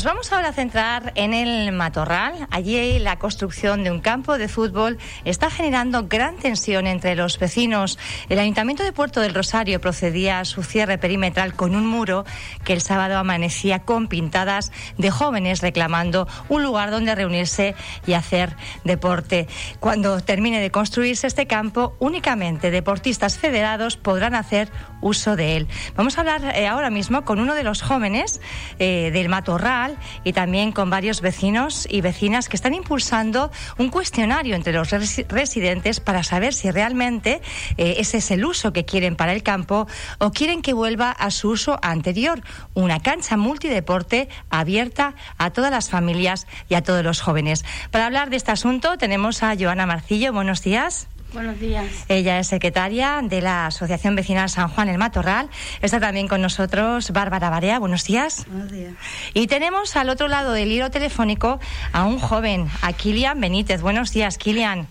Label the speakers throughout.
Speaker 1: Nos vamos ahora a centrar en el Matorral. Allí la construcción de un campo de fútbol está generando gran tensión entre los vecinos. El Ayuntamiento de Puerto del Rosario procedía a su cierre perimetral con un muro que el sábado amanecía con pintadas de jóvenes reclamando un lugar donde reunirse y hacer deporte. Cuando termine de construirse este campo, únicamente deportistas federados podrán hacer uso de él. Vamos a hablar eh, ahora mismo con uno de los jóvenes eh, del Matorral y también con varios vecinos y vecinas que están impulsando un cuestionario entre los residentes para saber si realmente eh, ese es el uso que quieren para el campo o quieren que vuelva a su uso anterior, una cancha multideporte abierta a todas las familias y a todos los jóvenes. Para hablar de este asunto tenemos a Joana Marcillo. Buenos días.
Speaker 2: Buenos días.
Speaker 1: Ella es secretaria de la Asociación Vecinal San Juan el Matorral. Está también con nosotros Bárbara Barea. Buenos días.
Speaker 2: Buenos días.
Speaker 1: Y tenemos al otro lado del hilo telefónico a un joven, a Kilian Benítez. Buenos días, Kilian.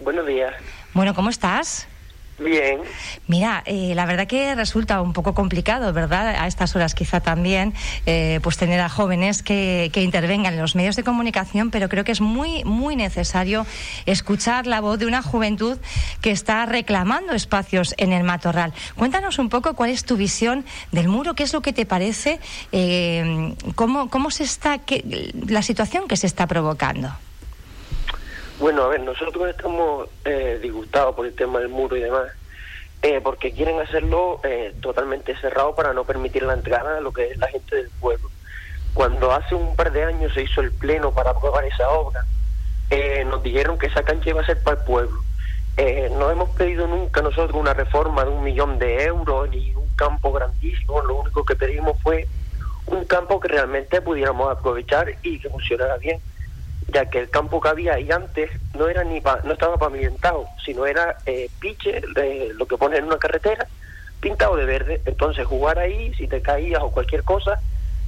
Speaker 3: Buenos días.
Speaker 1: Bueno, ¿cómo estás?
Speaker 3: Bien.
Speaker 1: Mira, eh, la verdad que resulta un poco complicado, ¿verdad? A estas horas quizá también, eh, pues tener a jóvenes que, que, intervengan en los medios de comunicación, pero creo que es muy, muy necesario escuchar la voz de una juventud que está reclamando espacios en el matorral. Cuéntanos un poco cuál es tu visión del muro, qué es lo que te parece, eh, cómo, cómo se está, qué, la situación que se está provocando.
Speaker 3: Bueno, a ver, nosotros estamos eh, disgustados por el tema del muro y demás, eh, porque quieren hacerlo eh, totalmente cerrado para no permitir la entrada a lo que es la gente del pueblo. Cuando hace un par de años se hizo el pleno para aprobar esa obra, eh, nos dijeron que esa cancha iba a ser para el pueblo. No hemos pedido nunca nosotros una reforma de un millón de euros ni un campo grandísimo, lo único que pedimos fue un campo que realmente pudiéramos aprovechar y que funcionara bien ya que el campo que había ahí antes no era ni pa, no estaba pavimentado, sino era eh, piche, de lo que ponen en una carretera, pintado de verde. Entonces jugar ahí, si te caías o cualquier cosa,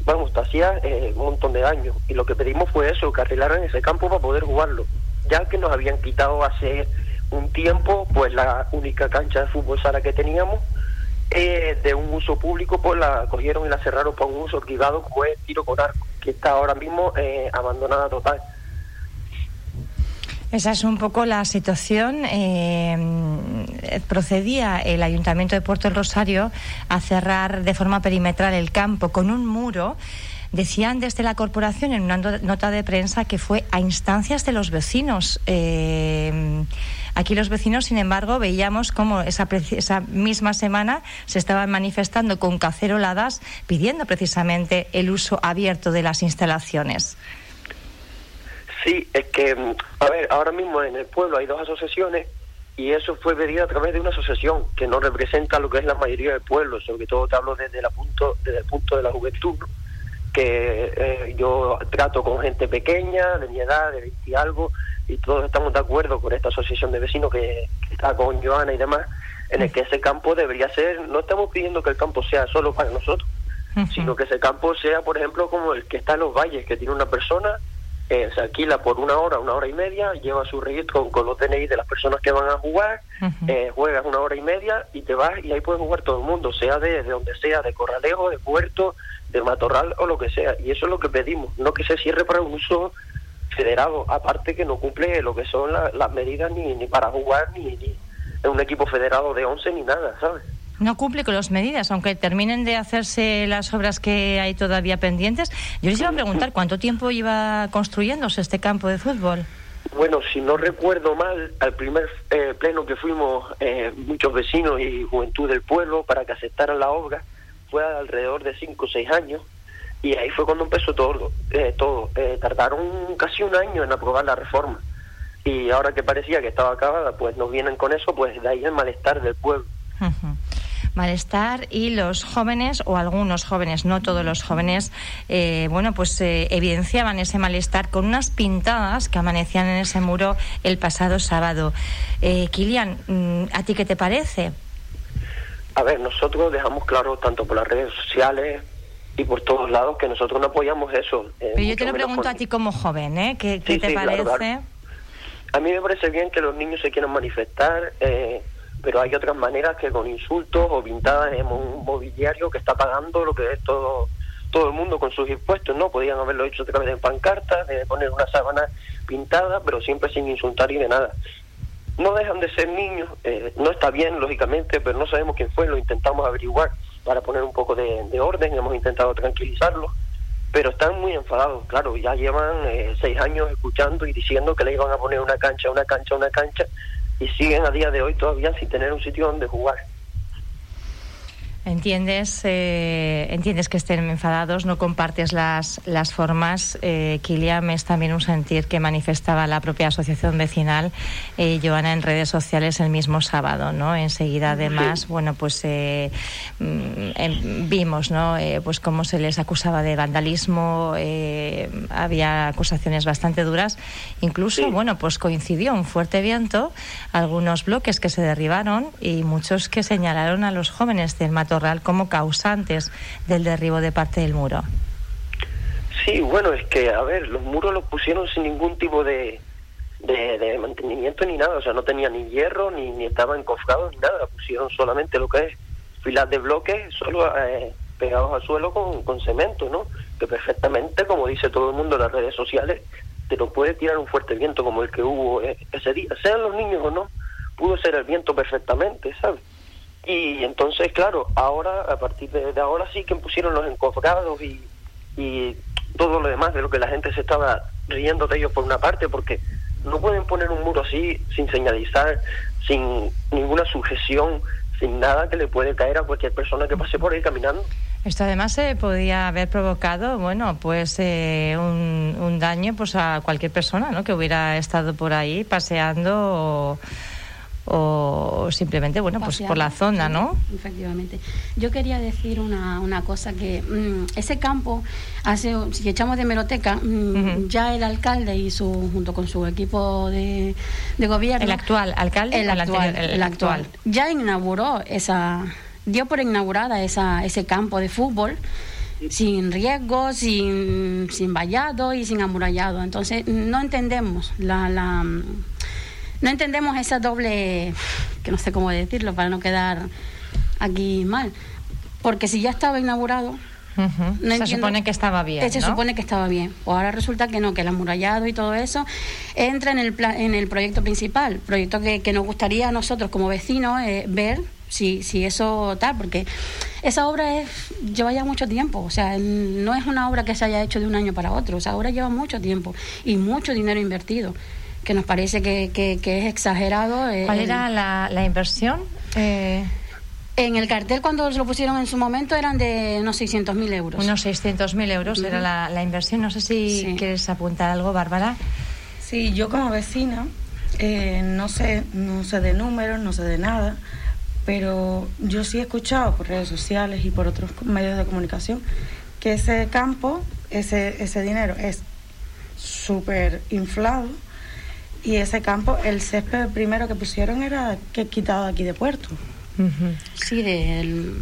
Speaker 3: vamos, te hacía eh, un montón de daño. Y lo que pedimos fue eso, que arreglaran ese campo para poder jugarlo, ya que nos habían quitado hace un tiempo, pues la única cancha de fútbol sala que teníamos, eh, de un uso público, pues la cogieron y la cerraron para un uso privado, como es tiro con arco, que está ahora mismo eh, abandonada total.
Speaker 1: Esa es un poco la situación. Eh, procedía el Ayuntamiento de Puerto del Rosario a cerrar de forma perimetral el campo con un muro. Decían desde la corporación en una nota de prensa que fue a instancias de los vecinos. Eh, aquí los vecinos, sin embargo, veíamos cómo esa, esa misma semana se estaban manifestando con caceroladas pidiendo precisamente el uso abierto de las instalaciones.
Speaker 3: Sí, es que, a ver, ahora mismo en el pueblo hay dos asociaciones y eso fue pedido a través de una asociación que no representa lo que es la mayoría del pueblo, sobre todo te hablo desde, la punto, desde el punto de la juventud, ¿no? que eh, yo trato con gente pequeña, de mi edad, de 20 y algo, y todos estamos de acuerdo con esta asociación de vecinos que, que está con Joana y demás, en el que ese campo debería ser, no estamos pidiendo que el campo sea solo para nosotros, uh -huh. sino que ese campo sea, por ejemplo, como el que está en los valles, que tiene una persona eh, se alquila por una hora, una hora y media, lleva su registro con, los DNI de las personas que van a jugar, uh -huh. eh, juegas una hora y media y te vas y ahí puede jugar todo el mundo, sea de, de, donde sea, de Corralejo, de Puerto, de Matorral o lo que sea. Y eso es lo que pedimos, no que se cierre para un uso federado, aparte que no cumple lo que son la, las medidas ni, ni para jugar ni, ni en un equipo federado de 11 ni nada, ¿sabes?
Speaker 1: No cumple con las medidas, aunque terminen de hacerse las obras que hay todavía pendientes. Yo les iba a preguntar cuánto tiempo iba construyéndose este campo de fútbol.
Speaker 3: Bueno, si no recuerdo mal, al primer eh, pleno que fuimos eh, muchos vecinos y juventud del pueblo para que aceptaran la obra, fue alrededor de 5 o 6 años y ahí fue cuando empezó todo. Eh, todo. tardaron casi un año en aprobar la reforma y ahora que parecía que estaba acabada, pues nos vienen con eso, pues de ahí el malestar del pueblo.
Speaker 1: Uh -huh malestar y los jóvenes o algunos jóvenes, no todos los jóvenes, eh, bueno, pues eh, evidenciaban ese malestar con unas pintadas que amanecían en ese muro el pasado sábado. Eh, Kilian, mm, ¿a ti qué te parece?
Speaker 3: A ver, nosotros dejamos claro tanto por las redes sociales y por todos lados que nosotros no apoyamos eso.
Speaker 1: Eh, Pero yo te lo pregunto por... a ti como joven, ¿eh? ¿Qué, te
Speaker 3: sí,
Speaker 1: parece?
Speaker 3: Claro, claro. A mí me parece bien que los niños se quieran manifestar. Eh, pero hay otras maneras que con insultos o pintadas en un mobiliario que está pagando lo que es todo todo el mundo con sus impuestos, ¿no? Podían haberlo hecho a través de pancartas, de poner una sábana pintada, pero siempre sin insultar y de nada. No dejan de ser niños, eh, no está bien, lógicamente, pero no sabemos quién fue, lo intentamos averiguar para poner un poco de, de orden, hemos intentado tranquilizarlos, pero están muy enfadados, claro, ya llevan eh, seis años escuchando y diciendo que le iban a poner una cancha, una cancha, una cancha, y siguen a día de hoy todavía sin tener un sitio donde jugar.
Speaker 1: Entiendes, eh, entiendes que estén enfadados, no compartes las, las formas. Eh, Kilian, es también un sentir que manifestaba la propia asociación vecinal, eh, Joana, en redes sociales el mismo sábado, ¿no? Enseguida, además, bueno, pues eh, mm, em, vimos, ¿no? Eh, pues cómo se les acusaba de vandalismo, eh, había acusaciones bastante duras. Incluso,
Speaker 3: Sí.
Speaker 1: bueno, pues coincidió un fuerte viento, algunos bloques que se derribaron y muchos que señalaron a los jóvenes del Matorral como causantes del derribo de parte del muro.
Speaker 3: Sí, bueno, es que, a ver, los muros los pusieron sin ningún tipo de, de, mantenimiento ni nada, o sea, no tenía ni hierro, ni, ni estaban encofrados, ni nada, pusieron solamente lo que es filas de bloques, solo eh, pegados al suelo con, con cemento, ¿no? Que perfectamente, como dice todo el mundo en las redes sociales, te lo puede tirar un fuerte viento como el que hubo eh, ese día, sean los niños o no, pudo ser el viento perfectamente, ¿sabes? Y entonces, claro, ahora, a partir de, ahora sí que pusieron los encofrados y, y todo lo demás de lo que la gente se estaba riendo de ellos por una parte, porque no pueden poner un muro así sin señalizar, sin ninguna sujeción, sin nada que le puede caer a cualquier persona que pase por ahí caminando.
Speaker 1: Esto además se podía haber provocado, bueno, pues eh, un, un daño pues a cualquier persona, ¿no? Que hubiera estado por ahí paseando o, o simplemente, bueno, pues por la zona, ¿no?
Speaker 2: Efectivamente. Yo quería decir una, una cosa que mm, ese campo, hace, si echamos de meroteca, mm,
Speaker 1: Ujú.
Speaker 2: ya el alcalde y su, junto con su equipo de, de gobierno,
Speaker 1: El actual alcalde,
Speaker 2: el actual,
Speaker 1: anterior?
Speaker 2: el actual, ya inauguró esa, dio por inaugurada esa, ese campo de fútbol sin riesgo, sin, sin vallado y sin amurallado. Entonces, no entendemos la, la no entendemos esa doble, que no sé cómo decirlo para no quedar aquí mal, porque si ya estaba inaugurado, no
Speaker 1: se
Speaker 2: entiendo-
Speaker 1: supone que estaba bien,
Speaker 2: se
Speaker 1: ¿no?
Speaker 2: supone que estaba bien. Pues ahora resulta que no, que el amurallado y todo eso entra en el, pla- en el proyecto principal, proyecto que, que nos gustaría a nosotros como vecinos eh, ver si, si eso tal, porque esa obra es, lleva ya mucho tiempo, o sea, no es una obra que se haya hecho de un año para otro, esa obra lleva mucho tiempo y mucho dinero invertido, que nos parece que, que- que es exagerado. eh,
Speaker 1: ¿Cuál era la, la inversión? Eh,
Speaker 2: En el cartel cuando se lo pusieron en su momento eran de unos 600.000 euros.
Speaker 1: unos 600.000 euros era la, la inversión. No sé si
Speaker 2: Sí.
Speaker 1: quieres apuntar algo, Bárbara.
Speaker 4: Sí, yo como vecina eh, no sé, no sé de números, no sé de nada, pero yo sí he escuchado por redes sociales y por otros medios de comunicación que ese campo, ese, ese dinero es súper inflado y ese campo, el césped primero que pusieron era que quitado aquí de puerto.
Speaker 2: Sí, del.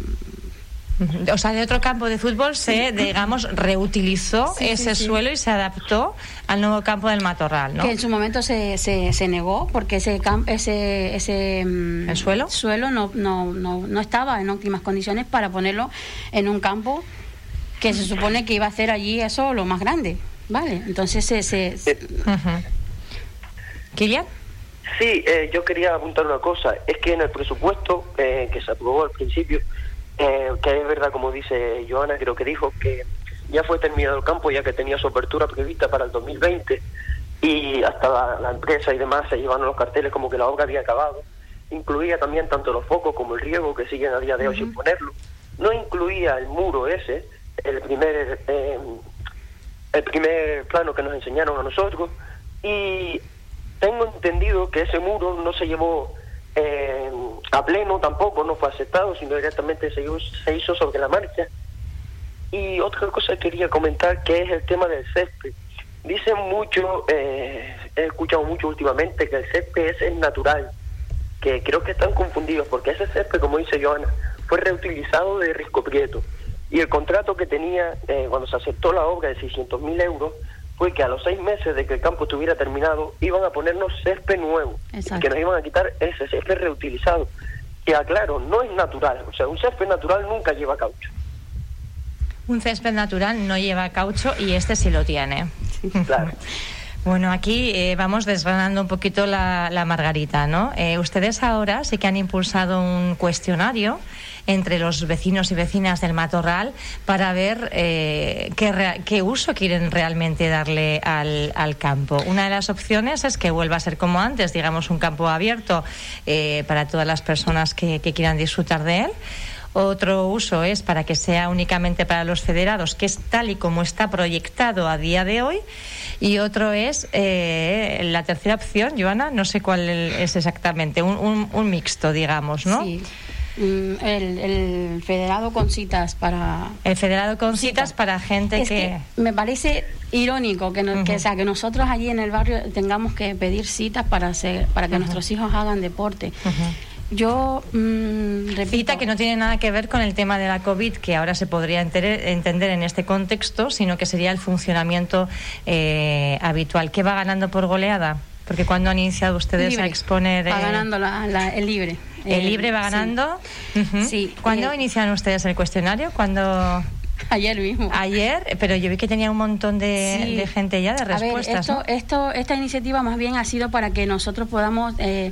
Speaker 1: O sea, de otro campo de fútbol se, digamos, reutilizó
Speaker 4: Sí,
Speaker 1: ese
Speaker 4: sí.
Speaker 1: suelo y se adaptó al nuevo campo del Matorral, ¿no?
Speaker 2: que en su momento se, se, se negó porque ese ese ese mm,
Speaker 1: ¿El suelo?
Speaker 2: suelo no, no, no, no estaba en óptimas condiciones para ponerlo en un campo que se supone que iba a hacer allí eso lo más grande vale entonces se, se-.
Speaker 1: ¿Kilian?
Speaker 3: Sí, eh, yo quería apuntar una cosa. Es que en el presupuesto eh, que se aprobó al principio, eh, que es verdad, como dice Joana, creo que dijo que ya fue terminado el campo, ya que tenía su apertura prevista para el 2020 y hasta la, la empresa y demás se llevaron los carteles como que la obra había acabado. Incluía también tanto los focos como el riego que siguen a día de hoy sin ponerlo. No incluía el muro ese, el primer eh, el primer plano que nos enseñaron a nosotros y tengo entendido que ese muro no se llevó eh, a pleno tampoco, no fue aceptado, sino directamente se, hizo- sobre la marcha. Y otra cosa que quería comentar que es el tema del césped. Dicen mucho, eh, he escuchado mucho últimamente que el césped es el natural, que creo que están confundidos porque ese césped, como dice Joana, fue reutilizado de Risco Prieto. Y el contrato que tenía eh, cuando se aceptó la obra de 600 mil euros fue que a los seis meses de que el campo estuviera terminado iban a ponernos césped nuevo y
Speaker 2: Exacto.
Speaker 3: que nos iban a quitar ese césped reutilizado. Que aclaro, no es natural, o sea, un césped natural nunca lleva caucho.
Speaker 1: Un césped natural no lleva caucho y este sí lo tiene.
Speaker 3: Claro.
Speaker 1: Bueno, aquí eh, vamos desgranando un poquito la, margarita, ¿no? Eh, ustedes ahora sí que han impulsado un cuestionario entre los vecinos y vecinas del matorral para ver eh, qué, qué, uso quieren realmente darle al, al, campo. Una de las opciones es que vuelva a ser como antes, digamos, un campo abierto para todas las personas que quieran disfrutar de él. Otro uso es para que sea únicamente para los federados, que es tal y como está proyectado a día de hoy. Y otro es eh, la tercera opción, Joana, no sé cuál es exactamente, un, un, mixto, digamos, ¿no?
Speaker 2: Sí. Mm, el, federado con citas para
Speaker 1: el federado con citas, para gente que...
Speaker 2: me parece irónico que, que, sea, que nosotros allí en el barrio tengamos que pedir citas para hacer para que nuestros hijos hagan deporte yo
Speaker 1: mm, repito. que no tiene nada que ver con el tema de la COVID, que ahora se podría entender en este contexto, sino que sería el funcionamiento eh, habitual. ¿Qué va ganando por goleada? Porque cuando han iniciado ustedes a exponer.
Speaker 2: Va eh, ganando el libre.
Speaker 1: El, libre va ganando. Sí. ¿Cuándo eh, inician ustedes el cuestionario? ¿Cuándo.?
Speaker 2: Ayer mismo.
Speaker 1: Ayer, pero yo vi que tenía un montón de, gente ya de respuestas.
Speaker 2: A ver, esto, esto, esta iniciativa más bien ha sido para que nosotros podamos eh,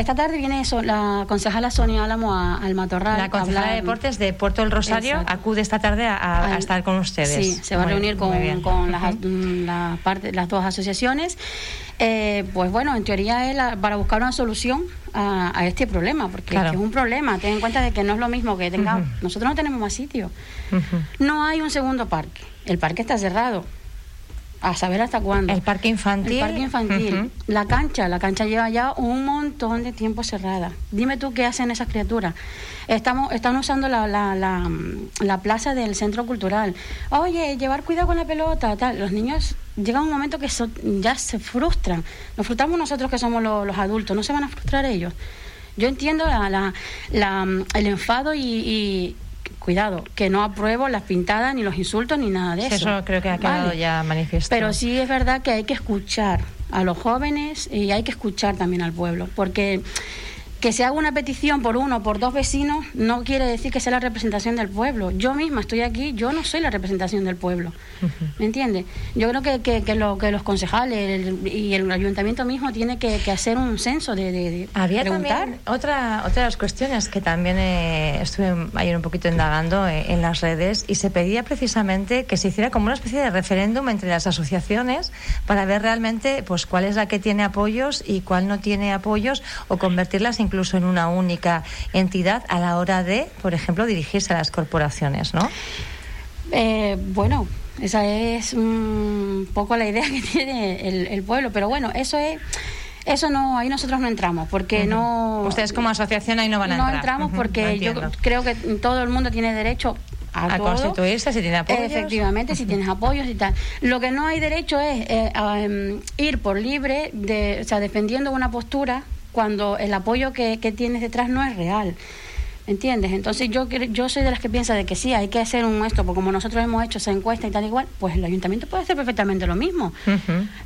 Speaker 2: esta tarde viene eso, la concejala Sonia Álamo al Matorral.
Speaker 1: La concejala de Deportes de Puerto del Rosario acude esta tarde a, estar con ustedes.
Speaker 2: Sí, se va a reunir con, las, la parte, las dos asociaciones. Eh, pues bueno, en teoría es para buscar una solución a, este problema, porque es, un problema. Ten en cuenta de que no es lo mismo que tenga. Nosotros no tenemos más sitio. No hay un segundo parque. El parque está cerrado a saber hasta cuándo.
Speaker 1: El parque infantil.
Speaker 2: El parque infantil. La cancha, la cancha lleva ya un montón de tiempo cerrada. Dime tú qué hacen esas criaturas. Estamos, están usando la, la, la, plaza del centro cultural. Oye, llevar cuidado con la pelota, tal. Los niños llegan un momento que ya se frustran. Nos frustramos nosotros que somos los adultos, no se van a frustrar ellos. Yo entiendo la, la, el enfado y, cuidado, que no apruebo las pintadas, ni los insultos, ni nada de eso.
Speaker 1: Eso creo que ha quedado ya manifiesto.
Speaker 2: Pero sí es verdad que hay que escuchar a los jóvenes y hay que escuchar también al pueblo, porque que se haga una petición por uno o por dos vecinos no quiere decir que sea la representación del pueblo. Yo misma estoy aquí, yo no soy la representación del pueblo. ¿Me entiendes? Yo creo que, que, lo, que los concejales y el ayuntamiento mismo tiene que, hacer un censo de, de,
Speaker 1: Había preguntar. otra, otra de las cuestiones que también eh, estuve ayer un poquito indagando eh, en las redes y se pedía precisamente que se hiciera como una especie de referéndum entre las asociaciones para ver realmente pues cuál es la que tiene apoyos y cuál no tiene apoyos o convertirlas incluso incluso en una única entidad a la hora de, por ejemplo, dirigirse a las corporaciones, ¿no?
Speaker 2: Eh, bueno, esa es un poco la idea que tiene el, pueblo, pero bueno, eso es eso no ahí nosotros no entramos porque no
Speaker 1: ustedes como asociación ahí no van a
Speaker 2: entrar. no entramos porque yo creo que todo el mundo tiene derecho a,
Speaker 1: constituirse si tiene apoyos.
Speaker 2: Efectivamente si tienes apoyos y tal. Lo que no hay derecho es eh, em, ir por libre de o sea defendiendo una postura cuando el apoyo que, que tienes detrás no es real. ¿Entiendes? Entonces yo yo soy de las que piensa de que sí, hay que hacer un esto, porque como nosotros hemos hecho esa encuesta y tal igual, pues el ayuntamiento puede hacer perfectamente lo mismo.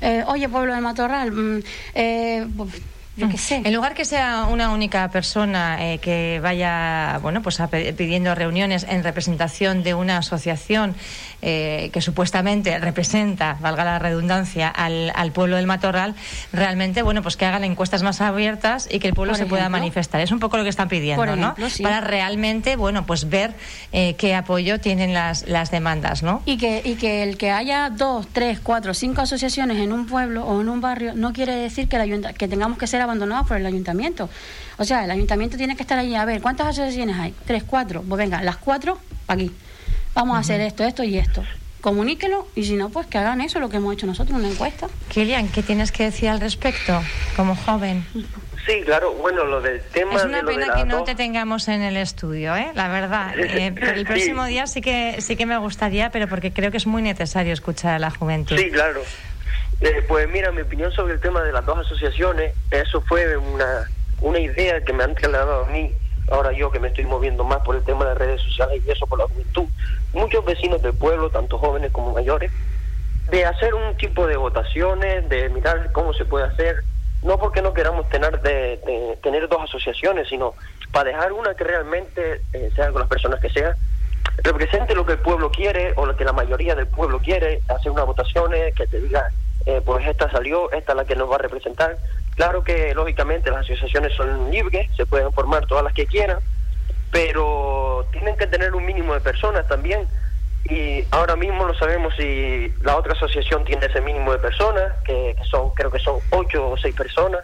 Speaker 2: Eh, oye, pueblo de Matorral, mm, eh, pues, yo qué sé.
Speaker 1: En lugar que sea una única persona eh, que vaya, bueno, pues pidiendo reuniones en representación de una asociación eh, que supuestamente representa, valga la redundancia, al, al, pueblo del Matorral, realmente, bueno, pues que hagan encuestas más abiertas y que el pueblo se pueda manifestar. Es un poco lo que están pidiendo, ¿no? Para realmente, bueno, pues ver eh, qué apoyo tienen las, las demandas, ¿no?
Speaker 2: Y que, y que el que haya dos, tres, cuatro, cinco asociaciones en un pueblo o en un barrio no quiere decir que, el que tengamos que ser abandonados por el ayuntamiento. O sea, el ayuntamiento tiene que estar allí a ver cuántas asociaciones hay. Tres, cuatro. Pues venga, las cuatro, aquí vamos a hacer esto, esto y esto. Comuníquelo y si no, pues que hagan eso, lo que hemos hecho nosotros, una encuesta.
Speaker 1: Kilian, ¿qué tienes que decir al respecto como joven?
Speaker 3: Sí, claro, bueno, lo del tema...
Speaker 1: Es una pena que no te tengamos en el estudio, ¿eh? la verdad. Eh, el próximo día sí que, sí que me gustaría, pero porque creo que es muy necesario escuchar a la juventud.
Speaker 3: Sí, claro. Eh, pues mira, mi opinión sobre el tema de las dos asociaciones, eso fue una, una idea que me han trasladado a mí ahora yo que me estoy moviendo más por el tema de redes sociales y eso por la juventud, muchos vecinos del pueblo, tanto jóvenes como mayores, de hacer un tipo de votaciones, de mirar cómo se puede hacer, no porque no queramos tener de, tener dos asociaciones, sino para dejar una que realmente eh, sea con las personas que sean, represente lo que el pueblo quiere o lo que la mayoría del pueblo quiere, hacer unas votaciones que te diga, eh, pues esta salió, esta es la que nos va a representar. Claro que lógicamente las asociaciones son libres, se pueden formar todas las que quieran, pero tienen que tener un mínimo de personas también. Y ahora mismo no sabemos si la otra asociación tiene ese mínimo de personas, que, son, creo que son ocho o seis personas.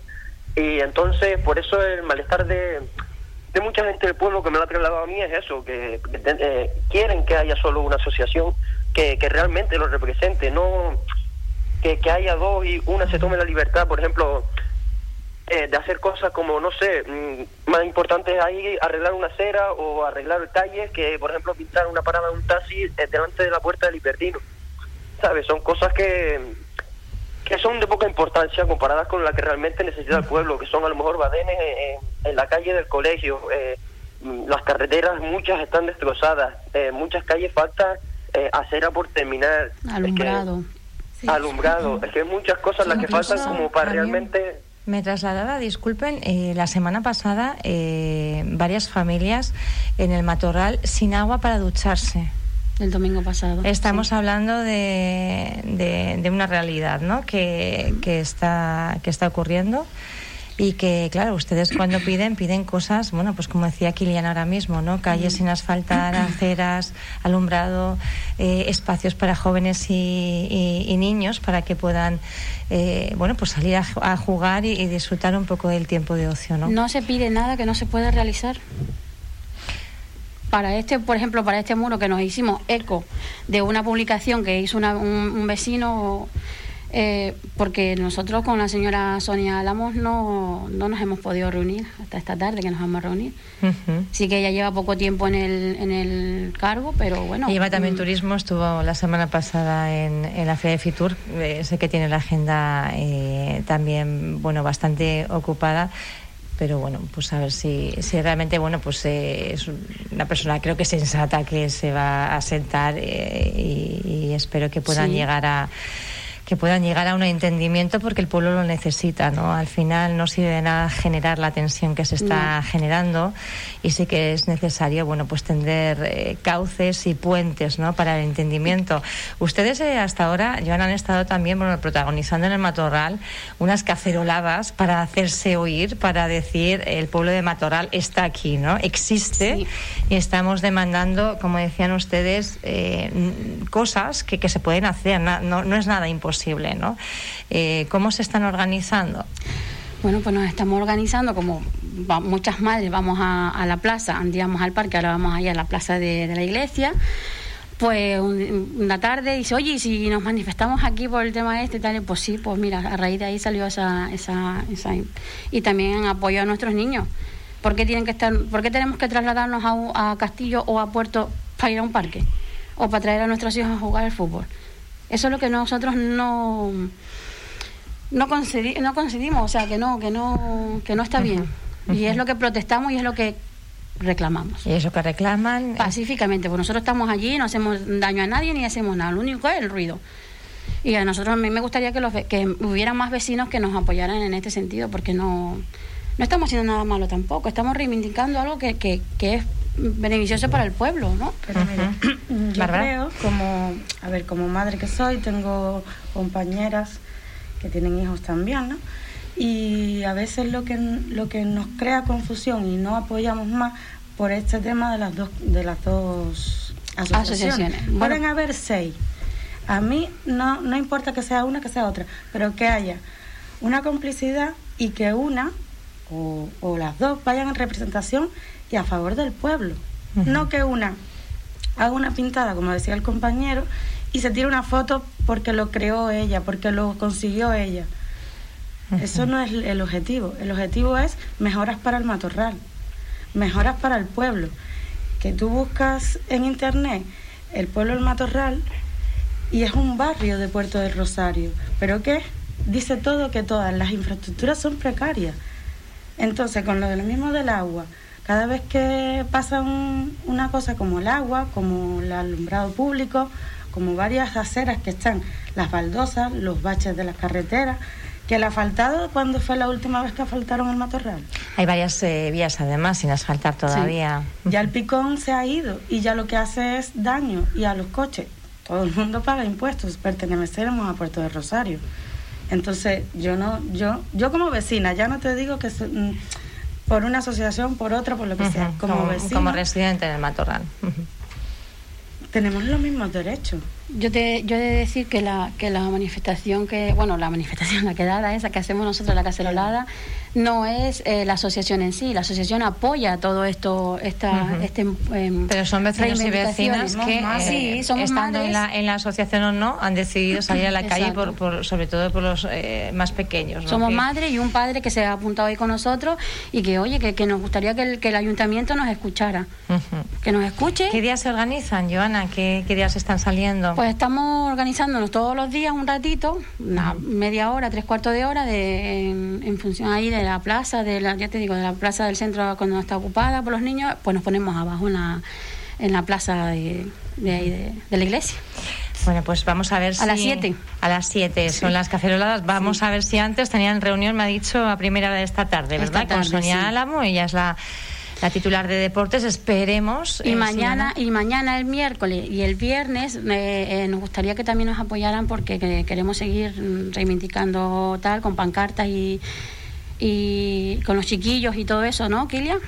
Speaker 3: Y entonces, por eso el malestar de, de mucha gente del pueblo que me lo ha trasladado a mí es eso, que, eh, quieren que haya solo una asociación que, que realmente lo represente, no que, que haya dos y una se tome la libertad, por ejemplo, eh, de hacer cosas como, no sé, mm, más importantes ahí, arreglar una acera o arreglar el calle que, por ejemplo, pintar una parada de un taxi eh, delante de la puerta del Hiperdino. ¿Sabes? Son cosas que, que son de poca importancia comparadas con la que realmente necesita el pueblo, que son a lo mejor badenes en, la calle del colegio. Eh, mm, las carreteras, muchas están destrozadas. muchas calles falta acera por terminar.
Speaker 2: Alumbrado.
Speaker 3: Alumbrado. Es que hay muchas cosas las que faltan como para realmente
Speaker 1: me trasladaba, disculpen, eh, la semana pasada eh, varias familias en el matorral sin agua para ducharse.
Speaker 2: El domingo pasado.
Speaker 1: Estamos hablando de, de, una realidad ¿no? que, que, está, que está ocurriendo y que, claro, ustedes cuando piden, piden cosas, bueno, pues como decía Kilian ahora mismo, ¿no? Calles sin asfaltar, aceras, alumbrado, eh, espacios para jóvenes y, niños para que puedan, eh, bueno, pues salir a, jugar y, disfrutar un poco del tiempo de ocio, ¿no?
Speaker 2: No se pide nada que no se pueda realizar para este, por ejemplo, para este muro que nos hicimos eco de una publicación que hizo un, un, vecino eh, porque nosotros con la señora Sonia Alamos no, no nos hemos podido reunir hasta esta tarde que nos vamos a reunir. Sí que ella lleva poco tiempo en el, en el cargo, pero bueno.
Speaker 1: lleva también mm. turismo, estuvo la semana pasada en, en la Feria de Fitur. Eh, sé que tiene la agenda eh, también bueno bastante ocupada pero bueno, pues a ver si, si realmente, bueno, pues es una persona creo que sensata que se va a sentar y, espero que puedan llegar a que puedan llegar a un entendimiento porque el pueblo lo necesita, ¿no? Al final no sirve de nada generar la tensión que se está generando y sí que es necesario, bueno, pues tender eh, cauces y puentes, ¿no? Para el entendimiento. Ustedes eh, hasta ahora, ya han estado también, bueno, protagonizando en el Matorral unas caceroladas para hacerse oír, para decir el pueblo de Matorral está aquí, ¿no? Existe y estamos demandando, como decían ustedes, eh, cosas que, que, se pueden hacer, no, no es nada imposible ¿no? Eh, ¿Cómo se están organizando?
Speaker 2: Bueno, pues nos estamos organizando como muchas madres vamos a, la plaza, antes íbamos al parque, ahora vamos allá a la plaza de, la iglesia. Pues una tarde dice, oye, si nos manifestamos aquí por el tema este, tal, pues sí, pues mira, a raíz de ahí salió esa, esa, esa y también apoyo a nuestros niños. ¿Por qué, tienen que estar, ¿Por qué tenemos que trasladarnos a, a Castillo o a Puerto para ir a un parque? O para traer a nuestros hijos a jugar al fútbol. Eso es lo que nosotros no no, no concedimos, o sea, que no que no que no está bien. Y es lo que protestamos y es lo que reclamamos.
Speaker 1: ¿Y eso que reclaman?
Speaker 2: Pacíficamente, pues nosotros estamos allí, no hacemos daño a nadie ni hacemos nada, lo único es el ruido. Y a nosotros a mí me gustaría que, los, que hubiera más vecinos que nos apoyaran en este sentido, porque no, no estamos haciendo nada malo tampoco, estamos reivindicando algo que, que, que es beneficioso para el pueblo, ¿no?
Speaker 4: Pero mira, yo creo, como, a ver, como madre que soy, tengo compañeras que tienen hijos también, ¿no? Y a veces lo que, lo que nos crea confusión y no apoyamos más por este tema de las dos, de las dos asociaciones. Pueden haber seis. A mí no, no importa que sea una, que sea otra, pero que haya una complicidad y que una o, o las dos vayan en representación y a favor del pueblo. No que una haga una pintada, como decía el compañero, y se tire una foto porque lo creó ella, porque lo consiguió ella. Eso no es el objetivo. El objetivo es mejoras para el matorral, mejoras para el pueblo. Que tú buscas en internet el pueblo del matorral y es un barrio de Puerto del Rosario. ¿Pero qué? Dice todo que todas las infraestructuras son precarias. Entonces, con lo, de lo mismo del agua, cada vez que pasa una cosa como el agua, como el alumbrado público, como varias aceras que están, las baldosas, los baches de las carreteras, ¿Que le ha faltado cuando fue la última vez que asfaltaron el matorral?
Speaker 1: Hay varias eh, vías además sin asfaltar todavía.
Speaker 4: Ya el picón se ha ido y ya lo que hace es daño y a los coches. Todo el mundo paga impuestos, pertenecemos a Puerto de Rosario. Entonces, yo no, yo, yo como vecina, ya no te digo que mm, por una asociación, por otra, por lo que sea, como, vecina.
Speaker 1: Como residente en el matorral.
Speaker 4: Tenemos los mismos derechos.
Speaker 2: Yo te, yo he de decir que la, que la manifestación que, bueno, la manifestación, la quedada esa que hacemos nosotros, la cacerolada, no es eh, la asociación en sí. La asociación apoya todo esto, esta, este,
Speaker 1: em, Pero son vecinos y vecinas que, eh, estando en la, en la, asociación o no, han decidido salir a la calle, por, por, sobre todo por los eh, más pequeños.
Speaker 2: Somos madre y un padre que se ha apuntado ahí con nosotros y que, oye, que, que nos gustaría que el, que el ayuntamiento nos escuchara. Que nos escuche.
Speaker 1: ¿Qué días se organizan, Joana? ¿Qué, ¿Qué días están saliendo?
Speaker 2: Pues estamos organizándonos todos los días un ratito, una media hora, tres cuartos de hora, de, en, función ahí de la plaza, de la, ya te digo, de la plaza del centro cuando está ocupada por los niños, pues nos ponemos abajo en la, en la plaza de, ahí de, la iglesia.
Speaker 1: Bueno, pues vamos a ver si...
Speaker 2: A las siete.
Speaker 1: A las siete son las caceroladas. Vamos a ver si antes tenían reunión, me ha dicho, a primera hora de esta tarde, ¿verdad? Con Sonia Álamo, ella es la la titular de deportes. Esperemos.
Speaker 2: Y mañana y mañana el miércoles y el viernes eh, eh, nos gustaría que también nos apoyaran porque queremos seguir reivindicando tal con pancartas y, y con los chiquillos y todo eso, ¿no, Kilian?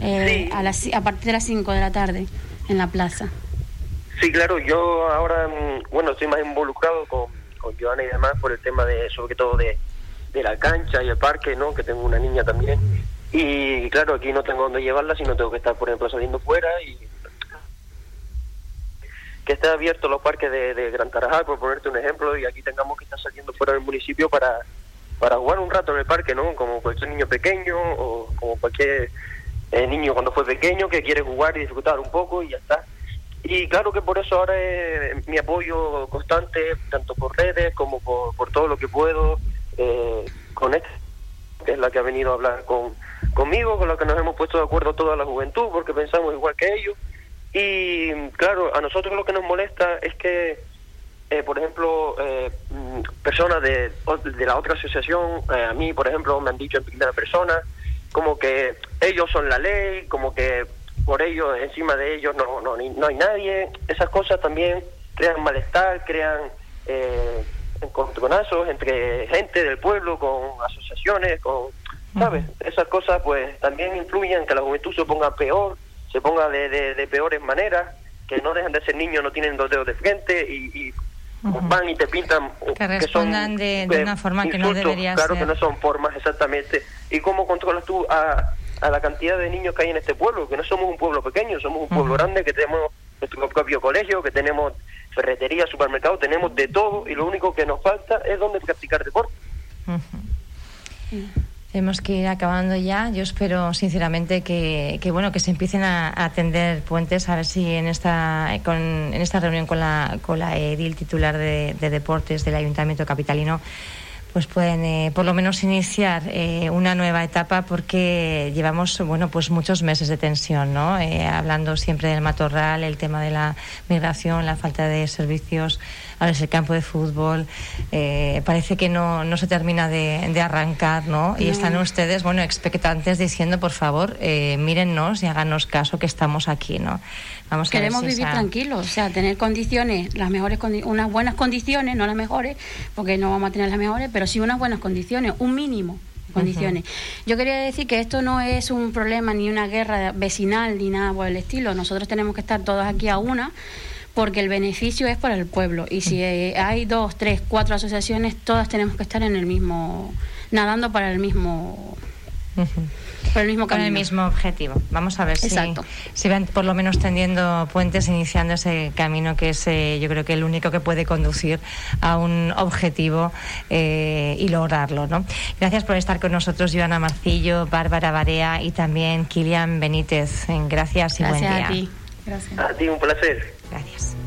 Speaker 2: Eh, a, las, a partir de las 5 de la tarde en la plaza.
Speaker 3: Sí, claro, yo ahora, mm, bueno, estoy más involucrado con, con Joana y demás por el tema de, sobre todo de, de la cancha y el parque, ¿no? Que tengo una niña también. Y claro, aquí no tengo dónde llevarla, sino tengo que estar, por ejemplo, saliendo fuera y que esté abierto los parques de, Gran Tarajal, por ponerte un ejemplo, y aquí tengamos que estar saliendo fuera del municipio para, para jugar un rato en el parque, ¿no? Como cualquier niño pequeño o como cualquier eh, niño cuando fue pequeño que quiere jugar y disfrutar un poco y ya está. Y claro que por eso ahora es mi apoyo constante, tanto por redes como por, por todo lo que puedo, eh, con esta, que es la que ha venido a hablar con, conmigo, con lo que nos hemos puesto de acuerdo toda la juventud, porque pensamos igual que ellos. Y claro, a nosotros lo que nos molesta es que, eh, por ejemplo, eh, mm, personas de, de la otra asociación, eh, a mí, por ejemplo, me han dicho en primera persona, como que ellos son la ley, como que por ellos, encima de ellos no, no, no hay nadie. Esas cosas también crean malestar, crean eh, encontronazos entre gente del pueblo con asociaciones, con ¿sabes? Esas cosas pues también influyen que la juventud se ponga peor, se ponga de, de, peores maneras, que no dejan de ser niños, no tienen dos dedos de frente y, van y te pintan
Speaker 1: que respondan de, de, una forma que no debería
Speaker 3: claro que no son formas exactamente. Y cómo controlas tú a, a la cantidad de niños que hay en este pueblo que no somos un pueblo pequeño somos un pueblo grande que tenemos nuestro propio colegio que tenemos ferretería supermercado tenemos de todo y lo único que nos falta es donde practicar deporte
Speaker 1: tenemos que ir acabando ya. Yo espero sinceramente que, que bueno que se empiecen a, atender puentes a ver si en esta con, en esta reunión con la con la edil titular de, de deportes del Ayuntamiento capitalino pues pueden eh, por lo menos iniciar eh, una nueva etapa porque llevamos bueno pues muchos meses de tensión no eh, hablando siempre del matorral el tema de la migración la falta de servicios ahora es el campo de fútbol parece que no, no se termina de, de arrancar no y están ustedes bueno expectantes diciendo por favor mírennos y háganos caso que estamos aquí no
Speaker 2: Vamos Queremos vivir tranquilos, o sea, tener condiciones, las mejores unas buenas condiciones, no las mejores, porque no vamos a tener las mejores, pero sí unas buenas condiciones, un mínimo condiciones. Yo quería decir que esto no es un problema ni una guerra vecinal ni nada por el estilo. Nosotros tenemos que estar todos aquí a una porque el beneficio es para el pueblo y si hay dos, tres, cuatro asociaciones, todas tenemos que estar en el mismo, nadando para el mismo
Speaker 1: por el mismo Con el mismo objetivo. Vamos a ver si, si van por lo menos tendiendo puentes, iniciando ese camino que es, eh, yo creo que el único que puede conducir a un objetivo eh, y lograrlo. ¿no? Gracias por estar con nosotros, Joana Marcillo, Bárbara Barea y también Kilian Benítez. Gracias y buen día.
Speaker 2: A ti. Gracias.
Speaker 3: A ti, un placer. Gracias.